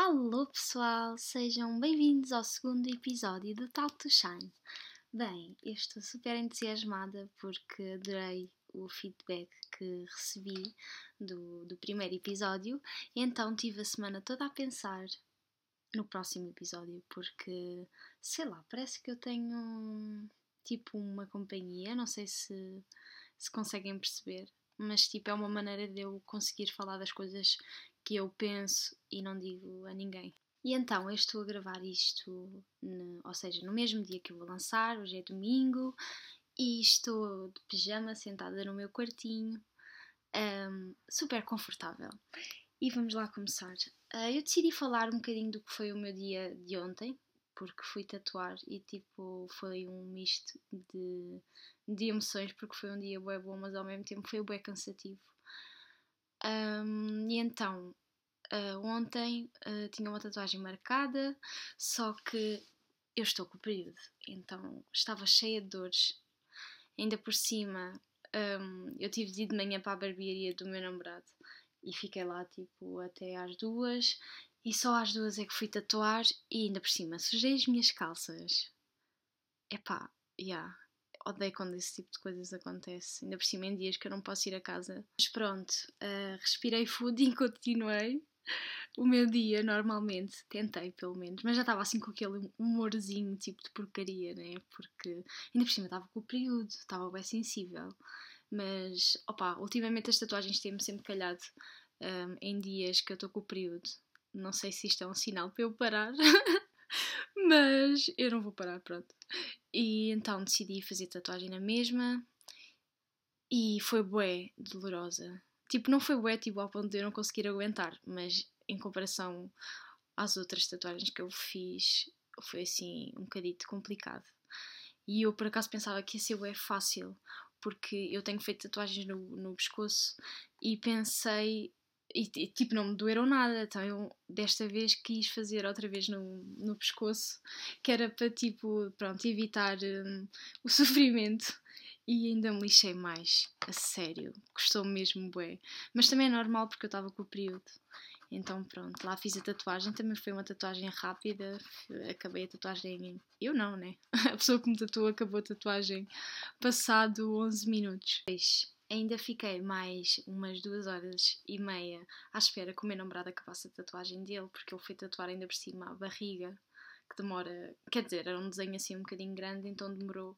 Alô pessoal, sejam bem-vindos ao segundo episódio do Talk to Shine. Bem, eu estou super entusiasmada porque adorei o feedback que recebi do, do primeiro episódio então tive a semana toda a pensar no próximo episódio porque, sei lá, parece que eu tenho tipo uma companhia, não sei se, se conseguem perceber, mas tipo é uma maneira de eu conseguir falar das coisas que eu penso e não digo a ninguém. E então eu estou a gravar isto, no, ou seja, no mesmo dia que eu vou lançar, hoje é domingo, e estou de pijama sentada no meu quartinho, um, super confortável. E vamos lá começar. Uh, eu decidi falar um bocadinho do que foi o meu dia de ontem, porque fui tatuar e tipo foi um misto de, de emoções, porque foi um dia bué bom, mas ao mesmo tempo foi bué cansativo. Um, e então, uh, ontem uh, tinha uma tatuagem marcada, só que eu estou com então estava cheia de dores. Ainda por cima, um, eu tive de ir de manhã para a barbearia do meu namorado e fiquei lá tipo até às duas e só às duas é que fui tatuar e ainda por cima sujei as minhas calças. Epá, já. Yeah odeio quando esse tipo de coisas acontece, ainda por cima em dias que eu não posso ir a casa. Mas pronto, uh, respirei fundo e continuei o meu dia normalmente, tentei pelo menos, mas já estava assim com aquele humorzinho tipo de porcaria, né? Porque ainda por cima estava com o período, estava bem sensível. Mas, opa, ultimamente as tatuagens têm-me sempre calhado um, em dias que eu estou com o período. Não sei se isto é um sinal para eu parar, mas eu não vou parar, pronto. E então decidi fazer tatuagem na mesma e foi bué dolorosa. Tipo, não foi bué tipo, ao ponto de eu não conseguir aguentar, mas em comparação às outras tatuagens que eu fiz, foi assim um bocadito complicado. E eu por acaso pensava que ia ser bué fácil, porque eu tenho feito tatuagens no, no pescoço e pensei e, tipo não me doeram nada, então eu desta vez quis fazer outra vez no, no pescoço, que era para tipo, pronto, evitar um, o sofrimento e ainda me lixei mais, a sério, custou mesmo bué, mas também é normal porque eu estava com o período. Então pronto, lá fiz a tatuagem, também foi uma tatuagem rápida, acabei a tatuagem, eu não, né? A pessoa que me tatuou acabou a tatuagem passado 11 minutos ainda fiquei mais umas duas horas e meia à espera que o meu namorado acabasse a tatuagem dele, porque ele foi tatuar ainda por cima a barriga, que demora, quer dizer, era um desenho assim um bocadinho grande, então demorou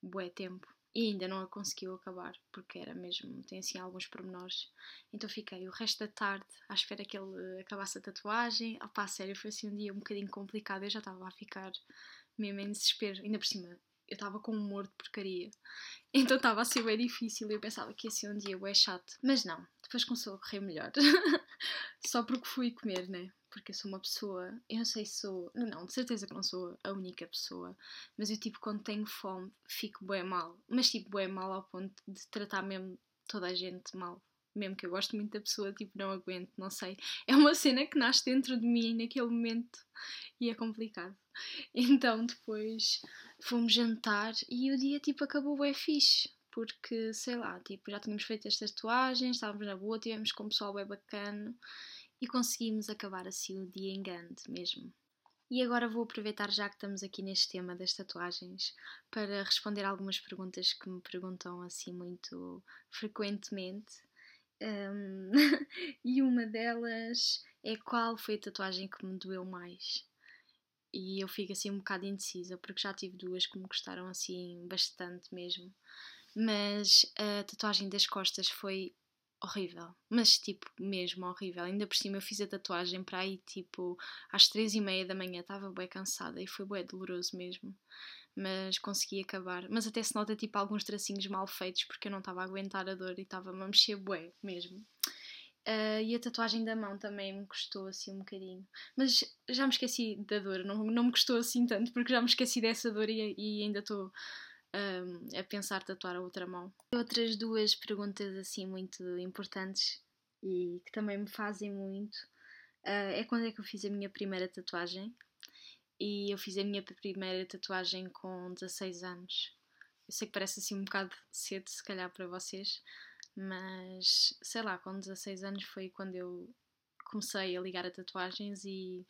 bué tempo. E ainda não a conseguiu acabar, porque era mesmo, tem assim alguns pormenores. Então fiquei o resto da tarde à espera que ele acabasse a tatuagem. Ah pá, sério, foi assim um dia um bocadinho complicado, eu já estava a ficar mesmo em desespero, ainda por cima eu estava com um humor de porcaria. Então estava a ser bem difícil e eu pensava que ia ser um dia bem chato. Mas não, depois começou a correr melhor. Só porque fui comer, né? Porque eu sou uma pessoa, eu não sei se sou, não, de certeza que não sou a única pessoa, mas eu tipo quando tenho fome fico bem mal, mas tipo bem mal ao ponto de tratar mesmo toda a gente mal mesmo que eu gosto muito da pessoa, tipo, não aguento, não sei. É uma cena que nasce dentro de mim naquele momento e é complicado. Então depois fomos jantar e o dia tipo acabou bem fixe. Porque, sei lá, tipo, já tínhamos feito as tatuagens, estávamos na boa, tivemos com o pessoal bem bacana e conseguimos acabar assim o dia em grande mesmo. E agora vou aproveitar, já que estamos aqui neste tema das tatuagens, para responder algumas perguntas que me perguntam assim muito frequentemente um, e uma delas é qual foi a tatuagem que me doeu mais. E eu fico assim um bocado indecisa, porque já tive duas que me gostaram assim bastante mesmo. Mas a tatuagem das costas foi horrível, mas tipo mesmo horrível. Ainda por cima eu fiz a tatuagem para aí tipo às três e meia da manhã, estava bem cansada e foi bem doloroso mesmo mas consegui acabar. Mas até se nota tipo alguns tracinhos mal feitos porque eu não estava a aguentar a dor e estava-me a mexer bué mesmo. Uh, e a tatuagem da mão também me custou assim um bocadinho. Mas já me esqueci da dor, não, não me custou assim tanto porque já me esqueci dessa dor e, e ainda estou um, a pensar tatuar a outra mão. Outras duas perguntas assim muito importantes e que também me fazem muito uh, é quando é que eu fiz a minha primeira tatuagem e eu fiz a minha primeira tatuagem com 16 anos. Eu sei que parece assim um bocado cedo, se calhar, para vocês, mas sei lá, com 16 anos foi quando eu comecei a ligar a tatuagens e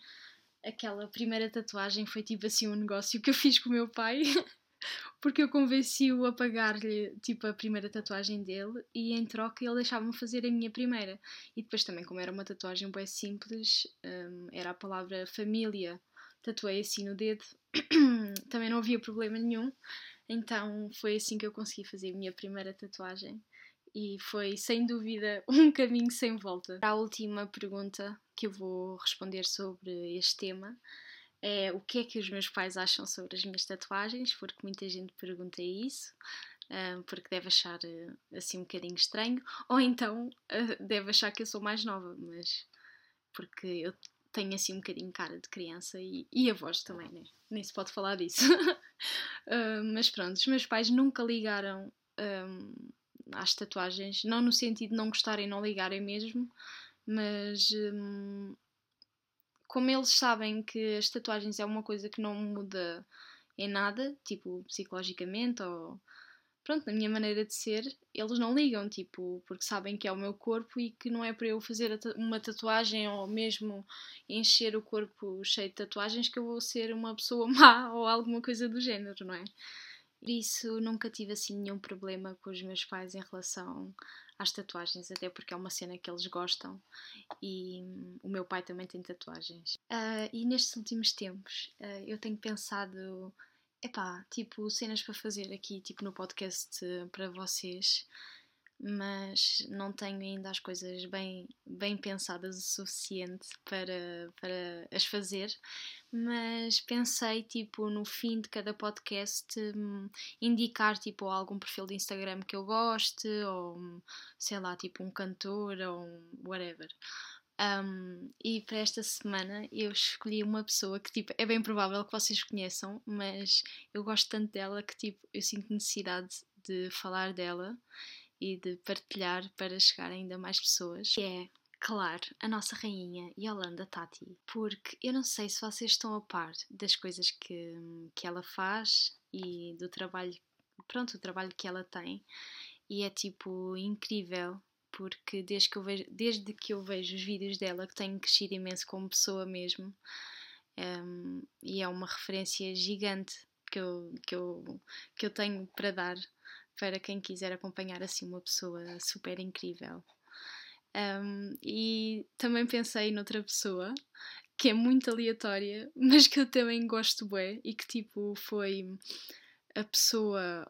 aquela primeira tatuagem foi tipo assim um negócio que eu fiz com o meu pai. porque eu convenci-o a pagar-lhe tipo a primeira tatuagem dele e em troca ele deixava-me fazer a minha primeira. E depois também, como era uma tatuagem bem simples, um, era a palavra família, tatuei assim no dedo, também não havia problema nenhum. Então foi assim que eu consegui fazer a minha primeira tatuagem e foi sem dúvida um caminho sem volta. A última pergunta que eu vou responder sobre este tema é o que é que os meus pais acham sobre as minhas tatuagens, porque muita gente pergunta isso, ah, porque deve achar ah, assim um bocadinho estranho, ou então ah, deve achar que eu sou mais nova, mas porque eu tenho assim um bocadinho cara de criança e, e a voz também, né? nem se pode falar disso. mas pronto, os meus pais nunca ligaram às tatuagens, não no sentido de não gostarem, não ligarem mesmo, mas um, como eles sabem que as tatuagens é uma coisa que não muda em nada, tipo psicologicamente ou pronto, na minha maneira de ser, eles não ligam, tipo, porque sabem que é o meu corpo e que não é para eu fazer uma tatuagem ou mesmo encher o corpo cheio de tatuagens que eu vou ser uma pessoa má ou alguma coisa do género, não é? Por isso nunca tive assim nenhum problema com os meus pais em relação às tatuagens, até porque é uma cena que eles gostam e hum, o meu pai também tem tatuagens. Uh, e nestes últimos tempos uh, eu tenho pensado, epá, tipo, cenas para fazer aqui, tipo no podcast uh, para vocês mas não tenho ainda as coisas bem, bem pensadas o suficiente para, para as fazer. Mas pensei, tipo, no fim de cada podcast, um, indicar, tipo, algum perfil de Instagram que eu goste, ou sei lá, tipo, um cantor, ou um whatever. Um, e para esta semana eu escolhi uma pessoa que tipo, é bem provável que vocês conheçam, mas eu gosto tanto dela que tipo, eu sinto necessidade de falar dela e de partilhar para chegar ainda mais pessoas, que é, claro, a nossa rainha Yolanda Tati. Porque eu não sei se vocês estão a par das coisas que, que ela faz e do trabalho, pronto, o trabalho que ela tem. E é tipo incrível porque desde que eu vejo, desde que eu vejo os vídeos dela que tenho crescido imenso como pessoa mesmo um, e é uma referência gigante que eu, que eu, que eu tenho para dar para quem quiser acompanhar assim uma pessoa super incrível. Um, e também pensei noutra pessoa que é muito aleatória, mas que eu também gosto bem e que tipo foi a pessoa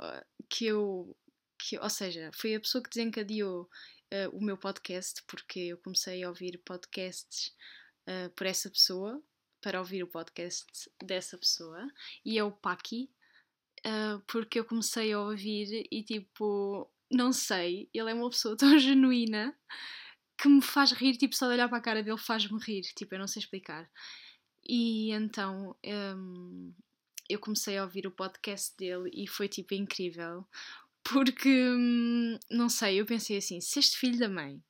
que eu, que, ou seja, foi a pessoa que desencadeou uh, o meu podcast, porque eu comecei a ouvir podcasts uh, por essa pessoa, para ouvir o podcast dessa pessoa, e é o Paki, uh, porque eu comecei a ouvir e tipo, não sei, ele é uma pessoa tão genuína que me faz rir, tipo, só de olhar para a cara dele faz-me rir, tipo, eu não sei explicar. E então um, eu comecei a ouvir o podcast dele e foi tipo incrível, porque hum, não sei, eu pensei assim: se este filho da mãe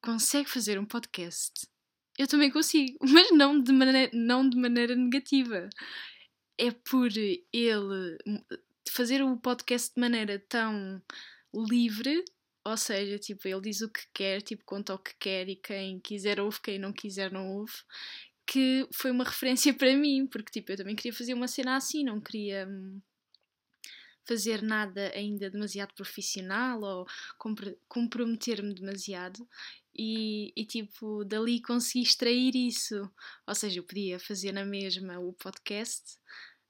consegue fazer um podcast, eu também consigo, mas não de maneira, não de maneira negativa é por ele fazer o podcast de maneira tão livre, ou seja, tipo, ele diz o que quer, tipo, conta o que quer e quem quiser ouve, quem não quiser não ouve, que foi uma referência para mim, porque tipo, eu também queria fazer uma cena assim, não queria hum, fazer nada ainda demasiado profissional ou comprometer-me demasiado e, e, tipo, dali consegui extrair isso. Ou seja, eu podia fazer na mesma o podcast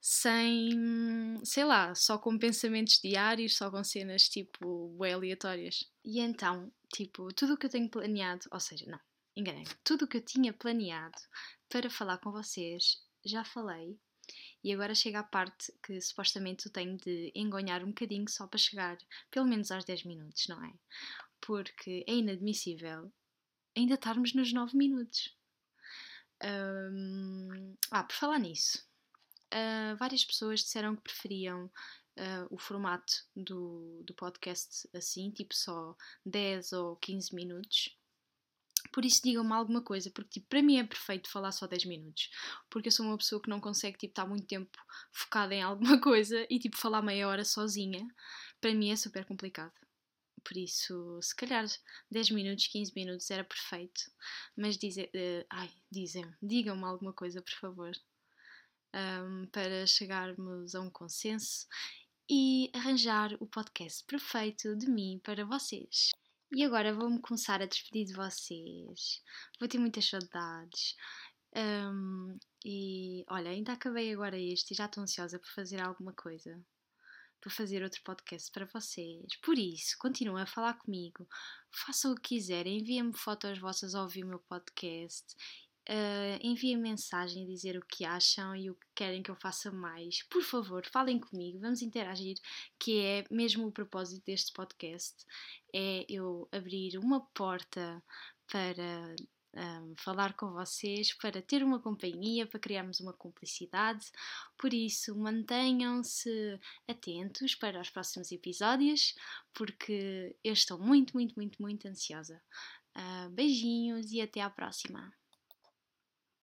sem, sei lá, só com pensamentos diários, só com cenas tipo aleatórias. E então, tipo, tudo o que eu tenho planeado, ou seja, não, enganei tudo o que eu tinha planeado para falar com vocês, já falei. E agora chega a parte que supostamente eu tenho de engonhar um bocadinho só para chegar pelo menos aos 10 minutos, não é? Porque é inadmissível ainda estarmos nos 9 minutos. Um... Ah, por falar nisso, uh, várias pessoas disseram que preferiam uh, o formato do, do podcast assim, tipo só 10 ou 15 minutos. Por isso digam-me alguma coisa, porque tipo, para mim é perfeito falar só 10 minutos, porque eu sou uma pessoa que não consegue tipo, estar muito tempo focada em alguma coisa e tipo falar meia hora sozinha, para mim é super complicado. Por isso, se calhar 10 minutos, 15 minutos era perfeito. Mas dizem, uh, ai, dizem, digam-me alguma coisa, por favor, um, para chegarmos a um consenso e arranjar o podcast perfeito de mim para vocês. E agora vou-me começar a despedir de vocês. Vou ter muitas saudades. Um, e olha, ainda acabei agora este e já estou ansiosa por fazer alguma coisa. Para fazer outro podcast para vocês. Por isso, continuem a falar comigo. Façam o que quiserem. Enviem-me fotos vossas ao ouvir o meu podcast Uh, enviem mensagem a dizer o que acham e o que querem que eu faça mais. Por favor, falem comigo, vamos interagir, que é mesmo o propósito deste podcast, é eu abrir uma porta para um, falar com vocês, para ter uma companhia, para criarmos uma cumplicidade. Por isso, mantenham-se atentos para os próximos episódios, porque eu estou muito, muito, muito, muito ansiosa. Uh, beijinhos e até à próxima!